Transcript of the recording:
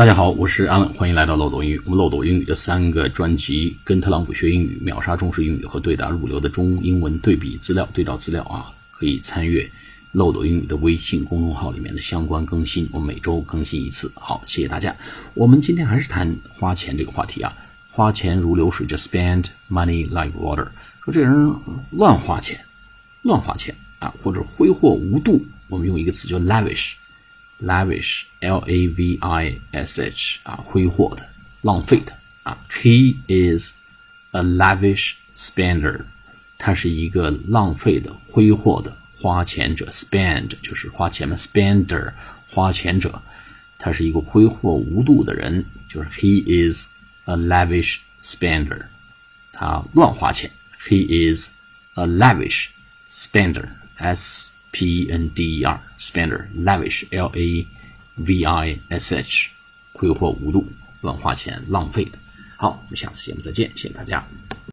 大家好，我是安冷，欢迎来到漏斗英语。我们漏斗英语的三个专辑：跟特朗普学英语、秒杀中式英语和对答入流的中英文对比资料、对照资料啊，可以参阅漏斗英语的微信公众号里面的相关更新。我们每周更新一次。好，谢谢大家。我们今天还是谈花钱这个话题啊，花钱如流水，就 spend money like water。说这人乱花钱，乱花钱啊，或者挥霍无度，我们用一个词叫 lavish。lavish, l a v i s h 啊，挥霍的、浪费的啊。He is a lavish spender，他是一个浪费的、挥霍的、花钱者。Spend 就是花钱嘛，spender 花钱者，他是一个挥霍无度的人，就是 He is a lavish spender，他乱花钱。He is a lavish spender，s P E N D E R spender lavish L A V I S H 挥霍无度、乱花钱、浪费的。好，我们下次节目再见，谢谢大家。